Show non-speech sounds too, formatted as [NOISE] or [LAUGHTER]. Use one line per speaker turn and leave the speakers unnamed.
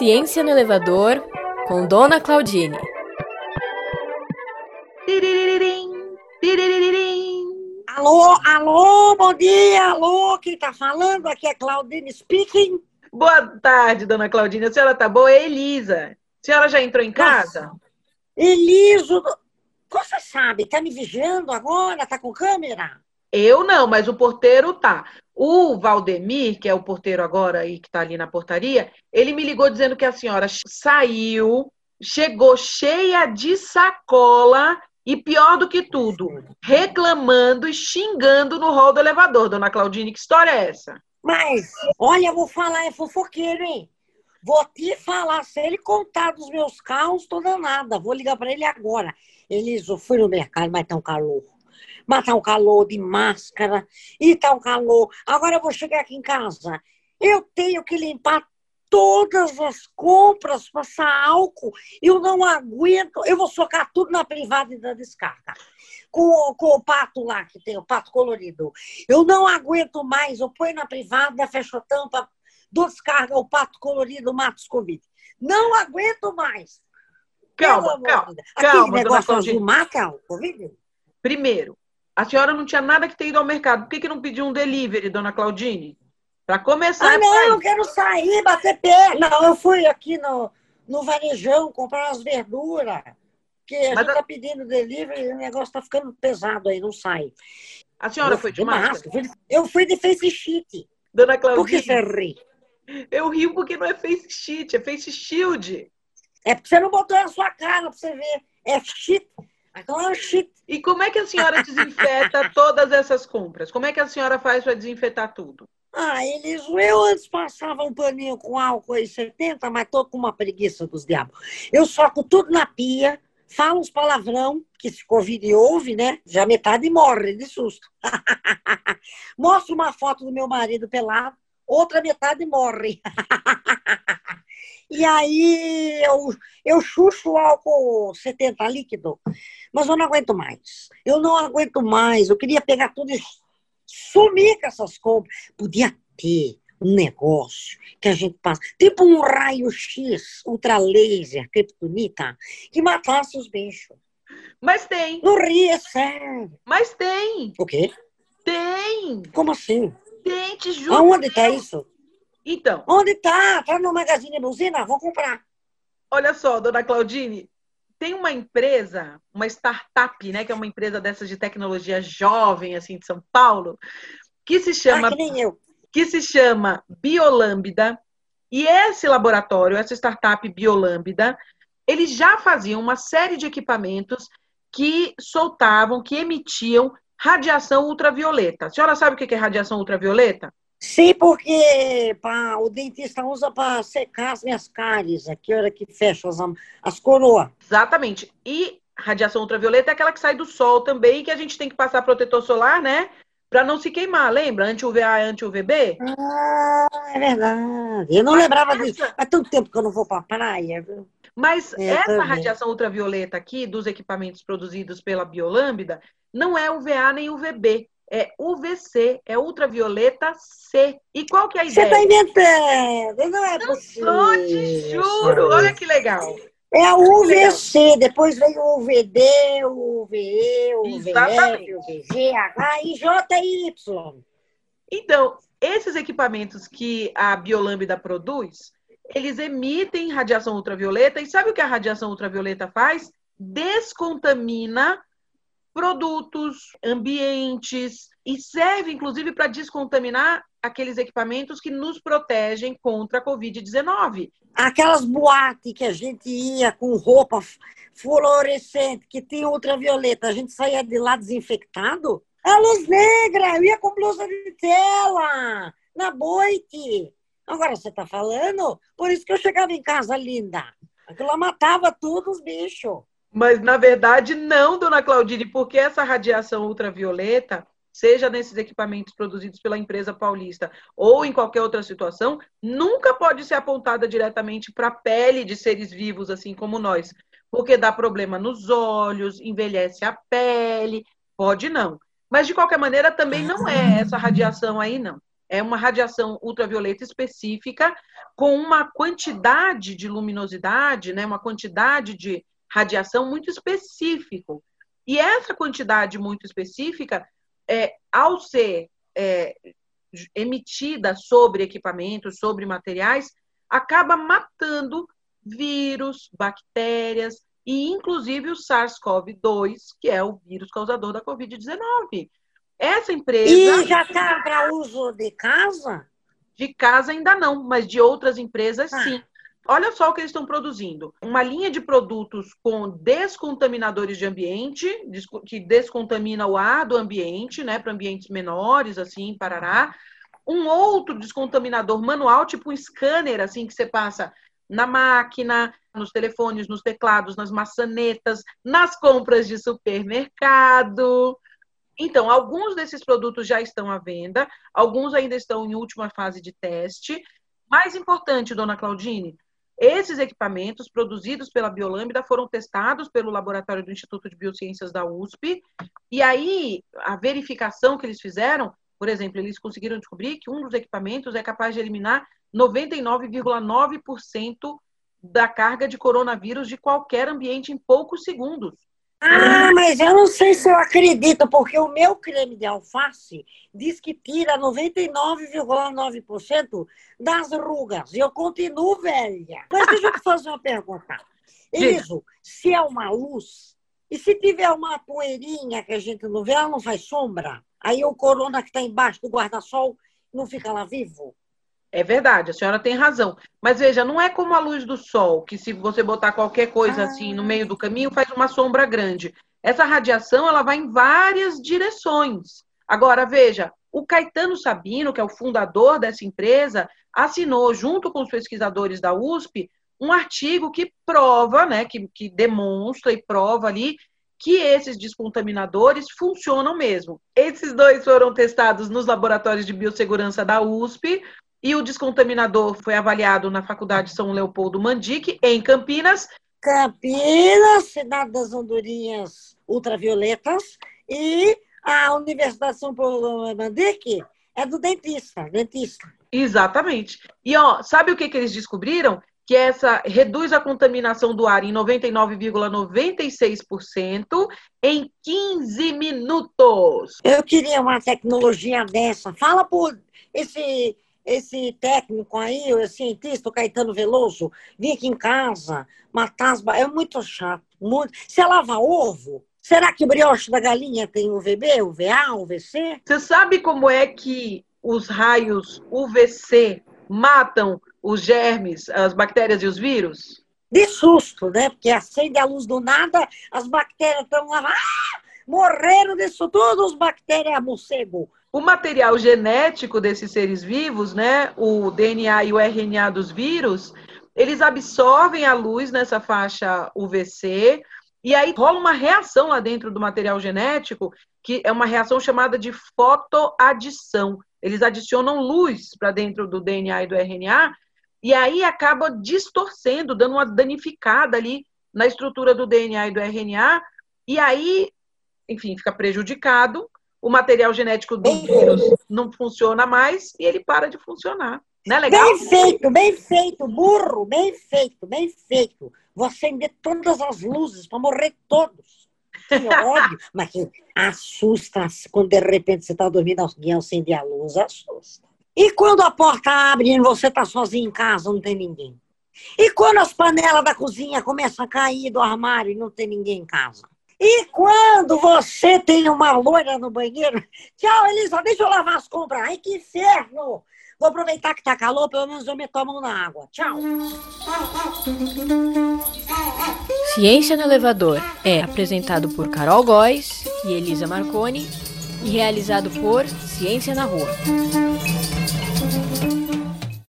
Ciência no Elevador, com Dona Claudine.
Alô, alô, bom dia, alô, quem tá falando? Aqui é Claudine speaking.
Boa tarde, Dona Claudine. A senhora tá boa? É Elisa. A senhora já entrou em casa?
Nossa. Eliso, você sabe, tá me vigiando agora? Tá com câmera?
Eu não, mas o porteiro tá. O Valdemir, que é o porteiro agora aí que está ali na portaria, ele me ligou dizendo que a senhora saiu, chegou cheia de sacola e pior do que tudo, reclamando e xingando no hall do elevador. Dona Claudine, que história é essa?
Mas, olha, eu vou falar, é fofoqueiro, hein? Vou te falar, se ele contar dos meus carros, tô danada. Vou ligar para ele agora. Eliso, fui no mercado, mas tá um calor mas tá um calor de máscara e tá um calor. Agora eu vou chegar aqui em casa, eu tenho que limpar todas as compras, passar álcool, eu não aguento, eu vou socar tudo na privada e da descarga. Com, com o pato lá, que tem o pato colorido. Eu não aguento mais, eu ponho na privada, fecho a tampa, dou descarga, o pato colorido mata os Covid. Não aguento mais.
Calma, calma.
Aquele
calma,
negócio azul mata o Covid?
Primeiro, a senhora não tinha nada que ter ido ao mercado. Por que, que não pediu um delivery, dona Claudine? Para começar.
Ah, não, eu quero sair, bater pé. Não, eu fui aqui no, no varejão comprar umas verduras. Que a Mas gente está a... pedindo delivery e o negócio está ficando pesado aí, não sai.
A senhora eu foi de máscara?
máscara? Eu fui de face sheet.
Dona Claudine.
Por que você ri?
Eu rio porque não é face sheet, é face shield.
É porque você não botou na sua cara para você ver. É sheet. Agora,
e como é que a senhora desinfeta [LAUGHS] todas essas compras? Como é que a senhora faz para desinfetar tudo?
Ah, eles, eu antes passava um paninho com álcool aí 70, mas tô com uma preguiça dos diabos. Eu soco tudo na pia, falo uns palavrão, que se Covid ouve, né? Já metade morre de susto. [LAUGHS] Mostro uma foto do meu marido pelado, outra metade morre. [LAUGHS] E aí eu, eu chucho o álcool 70 líquido, mas eu não aguento mais. Eu não aguento mais. Eu queria pegar tudo e sumir com essas compras. Podia ter um negócio que a gente passa, tipo um raio-x ultra laser, criptonita, que matasse os bichos.
Mas tem.
Não ria, é sério.
Mas tem.
O quê?
Tem.
Como assim?
Tem, te juro.
Aonde está isso?
Então.
Onde está? Está no Magazine Buzina? Vou comprar.
Olha só, dona Claudine, tem uma empresa, uma startup, né, que é uma empresa dessas de tecnologia jovem, assim, de São Paulo, que se chama.
Ah, que nem eu.
Que se chama Biolambda. E esse laboratório, essa startup Biolambda, eles já faziam uma série de equipamentos que soltavam, que emitiam radiação ultravioleta. A senhora sabe o que é radiação ultravioleta?
Sim, porque pá, o dentista usa para secar as minhas cáries, aqui hora que fecha as, as coroas.
Exatamente. E radiação ultravioleta é aquela que sai do sol também, que a gente tem que passar protetor solar, né? Para não se queimar, lembra? Anti-UVA e anti-UVB?
Ah, é verdade. Eu não Mas lembrava essa... disso. Há tanto tempo que eu não vou para a praia, viu?
Mas é, essa também. radiação ultravioleta aqui, dos equipamentos produzidos pela Biolambda, não é UVA nem UVB é UVC, é ultravioleta C. E qual que é a
ideia? Você está inventando, não é
não
possível.
Só te juro, olha que legal.
É a UVC, depois vem o UVD, o UVE, o UVF, o VGH e JY.
Então, esses equipamentos que a Biolambda produz, eles emitem radiação ultravioleta, e sabe o que a radiação ultravioleta faz? Descontamina produtos, ambientes, e serve, inclusive, para descontaminar aqueles equipamentos que nos protegem contra a Covid-19.
Aquelas boates que a gente ia com roupa fluorescente, que tinha ultravioleta, a gente saía de lá desinfectado? A luz negra, eu ia com blusa de tela, na boite. Agora você está falando? Por isso que eu chegava em casa linda. Aquilo lá matava todos os bichos.
Mas, na verdade, não, dona Claudine, porque essa radiação ultravioleta, seja nesses equipamentos produzidos pela empresa paulista ou em qualquer outra situação, nunca pode ser apontada diretamente para a pele de seres vivos, assim como nós. Porque dá problema nos olhos, envelhece a pele, pode não. Mas, de qualquer maneira, também não é essa radiação aí, não. É uma radiação ultravioleta específica com uma quantidade de luminosidade, né, uma quantidade de radiação muito específico. E essa quantidade muito específica, é, ao ser é, emitida sobre equipamentos, sobre materiais, acaba matando vírus, bactérias e inclusive o SARS-CoV-2, que é o vírus causador da Covid-19. Essa empresa.
E já está para uso de casa?
De casa ainda não, mas de outras empresas ah. sim. Olha só o que eles estão produzindo: uma linha de produtos com descontaminadores de ambiente, que descontamina o ar do ambiente, né, para ambientes menores, assim, parará. Um outro descontaminador manual, tipo um scanner, assim, que você passa na máquina, nos telefones, nos teclados, nas maçanetas, nas compras de supermercado. Então, alguns desses produtos já estão à venda, alguns ainda estão em última fase de teste. Mais importante, dona Claudine, esses equipamentos produzidos pela Biolambda foram testados pelo laboratório do Instituto de Biociências da USP, e aí a verificação que eles fizeram, por exemplo, eles conseguiram descobrir que um dos equipamentos é capaz de eliminar 99,9% da carga de coronavírus de qualquer ambiente em poucos segundos.
Ah, mas eu não sei se eu acredito, porque o meu creme de alface diz que tira 99,9% das rugas. E eu continuo velha. Mas deixa eu te fazer uma pergunta. Eliso, se é uma luz, e se tiver uma poeirinha que a gente não vê, ela não faz sombra? Aí o corona que está embaixo do guarda-sol não fica lá vivo?
É verdade, a senhora tem razão. Mas veja, não é como a luz do sol, que se você botar qualquer coisa ah. assim no meio do caminho, faz uma sombra grande. Essa radiação, ela vai em várias direções. Agora, veja, o Caetano Sabino, que é o fundador dessa empresa, assinou, junto com os pesquisadores da USP, um artigo que prova, né, que, que demonstra e prova ali que esses descontaminadores funcionam mesmo. Esses dois foram testados nos laboratórios de biossegurança da USP, e o descontaminador foi avaliado na Faculdade São Leopoldo Mandique, em Campinas.
Campinas, cidade das andorinhas ultravioletas, e a Universidade São Paulo Mandique é do dentista, dentista.
Exatamente. E ó, sabe o que, que eles descobriram? Que essa reduz a contaminação do ar em 99,96% em 15 minutos.
Eu queria uma tecnologia dessa. Fala por esse esse técnico aí, o cientista, o Caetano Veloso, vir aqui em casa, matar as... É muito chato. Muito... Você lava ovo? Será que o brioche da galinha tem UVB, UVA, UVC?
Você sabe como é que os raios UVC matam os germes, as bactérias e os vírus?
De susto, né? Porque acende a luz do nada, as bactérias estão lá. Ah! Morreram disso tudo, os bactérias morcego
o material genético desses seres vivos, né, o DNA e o RNA dos vírus, eles absorvem a luz nessa faixa UVC e aí rola uma reação lá dentro do material genético, que é uma reação chamada de fotoadição. Eles adicionam luz para dentro do DNA e do RNA e aí acaba distorcendo, dando uma danificada ali na estrutura do DNA e do RNA, e aí, enfim, fica prejudicado o material genético do vírus não funciona mais e ele para de funcionar. Não é legal?
Bem feito, bem feito, burro, bem feito, bem feito. Vou acender todas as luzes para morrer todos. Que [LAUGHS] ódio, mas assusta quando de repente você está dormindo, alguém acende a luz, assusta. E quando a porta abre e você está sozinho em casa, não tem ninguém? E quando as panelas da cozinha começam a cair do armário e não tem ninguém em casa? E quando você tem uma loira no banheiro, tchau, Elisa, deixa eu lavar as compras. Ai, que inferno! Vou aproveitar que tá calor, pelo menos eu meto a mão na água. Tchau.
Ciência no Elevador é apresentado por Carol Góes e Elisa Marconi e realizado por Ciência na Rua.